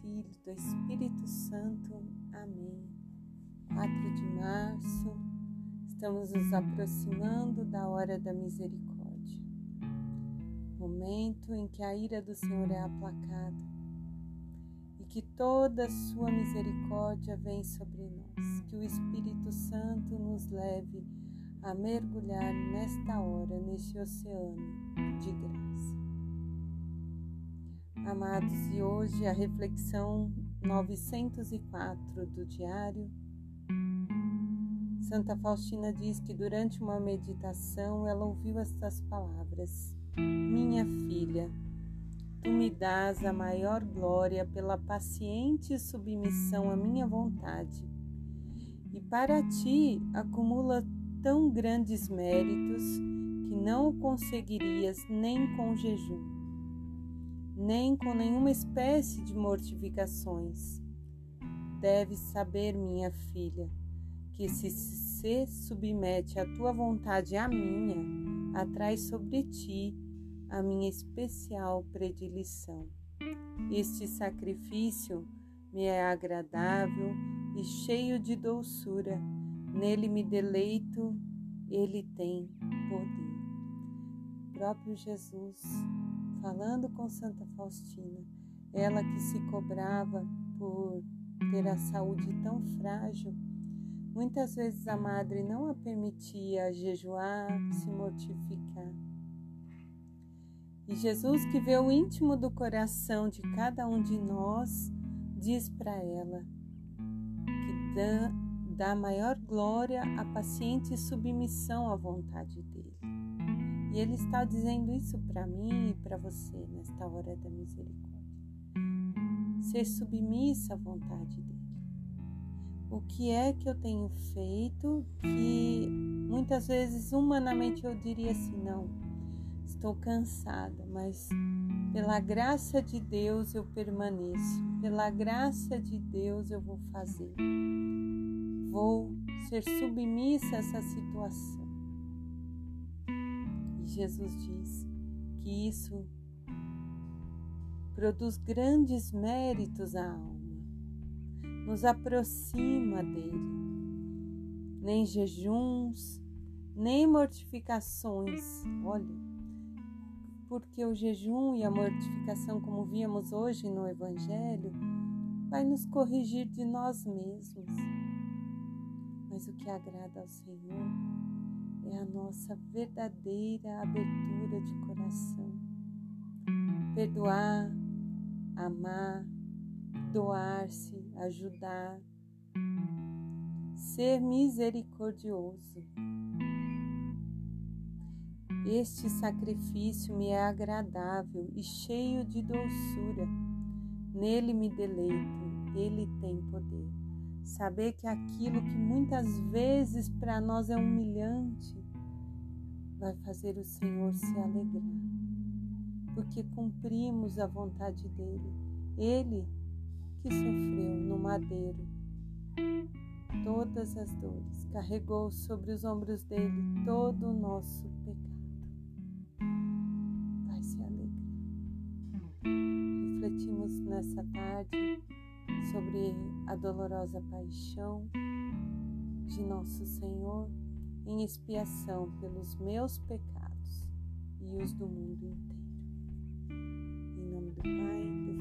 Filho, do Espírito Santo. Amém. 4 de março, estamos nos aproximando da hora da misericórdia, momento em que a ira do Senhor é aplacada e que toda a sua misericórdia vem sobre nós. Que o Espírito Santo nos leve a mergulhar nesta hora, neste oceano de graça. Amados, e hoje a reflexão 904 do diário. Santa Faustina diz que durante uma meditação ela ouviu estas palavras: Minha filha, tu me dás a maior glória pela paciente submissão à minha vontade, e para ti acumula tão grandes méritos que não o conseguirias nem com jejum nem com nenhuma espécie de mortificações. Deves saber, minha filha, que se se submete a tua vontade à minha, atrai sobre ti a minha especial predileção. Este sacrifício me é agradável e cheio de doçura. Nele me deleito, ele tem poder. O próprio Jesus falando com Santa Faustina, ela que se cobrava por ter a saúde tão frágil, muitas vezes a madre não a permitia jejuar, se mortificar. E Jesus, que vê o íntimo do coração de cada um de nós, diz para ela que dá, dá maior glória à paciente submissão à vontade dele. E Ele está dizendo isso para mim e para você nesta hora da misericórdia. Ser submissa à vontade dele. O que é que eu tenho feito que muitas vezes humanamente eu diria assim: não, estou cansada, mas pela graça de Deus eu permaneço, pela graça de Deus eu vou fazer. Vou ser submissa a essa situação. Jesus diz que isso produz grandes méritos à alma, nos aproxima dele. Nem jejuns, nem mortificações. Olha, porque o jejum e a mortificação, como víamos hoje no Evangelho, vai nos corrigir de nós mesmos. Mas o que agrada ao Senhor é a nossa verdadeira abertura de coração. Perdoar, amar, doar-se, ajudar, ser misericordioso. Este sacrifício me é agradável e cheio de doçura. Nele me deleito, ele tem poder. Saber que aquilo que muitas vezes para nós é humilhante vai fazer o Senhor se alegrar, porque cumprimos a vontade dele. Ele que sofreu no madeiro todas as dores, carregou sobre os ombros dele todo o nosso pecado. Vai se alegrar. Refletimos nessa tarde sobre a dolorosa paixão de nosso Senhor em expiação pelos meus pecados e os do mundo inteiro. Em nome do Pai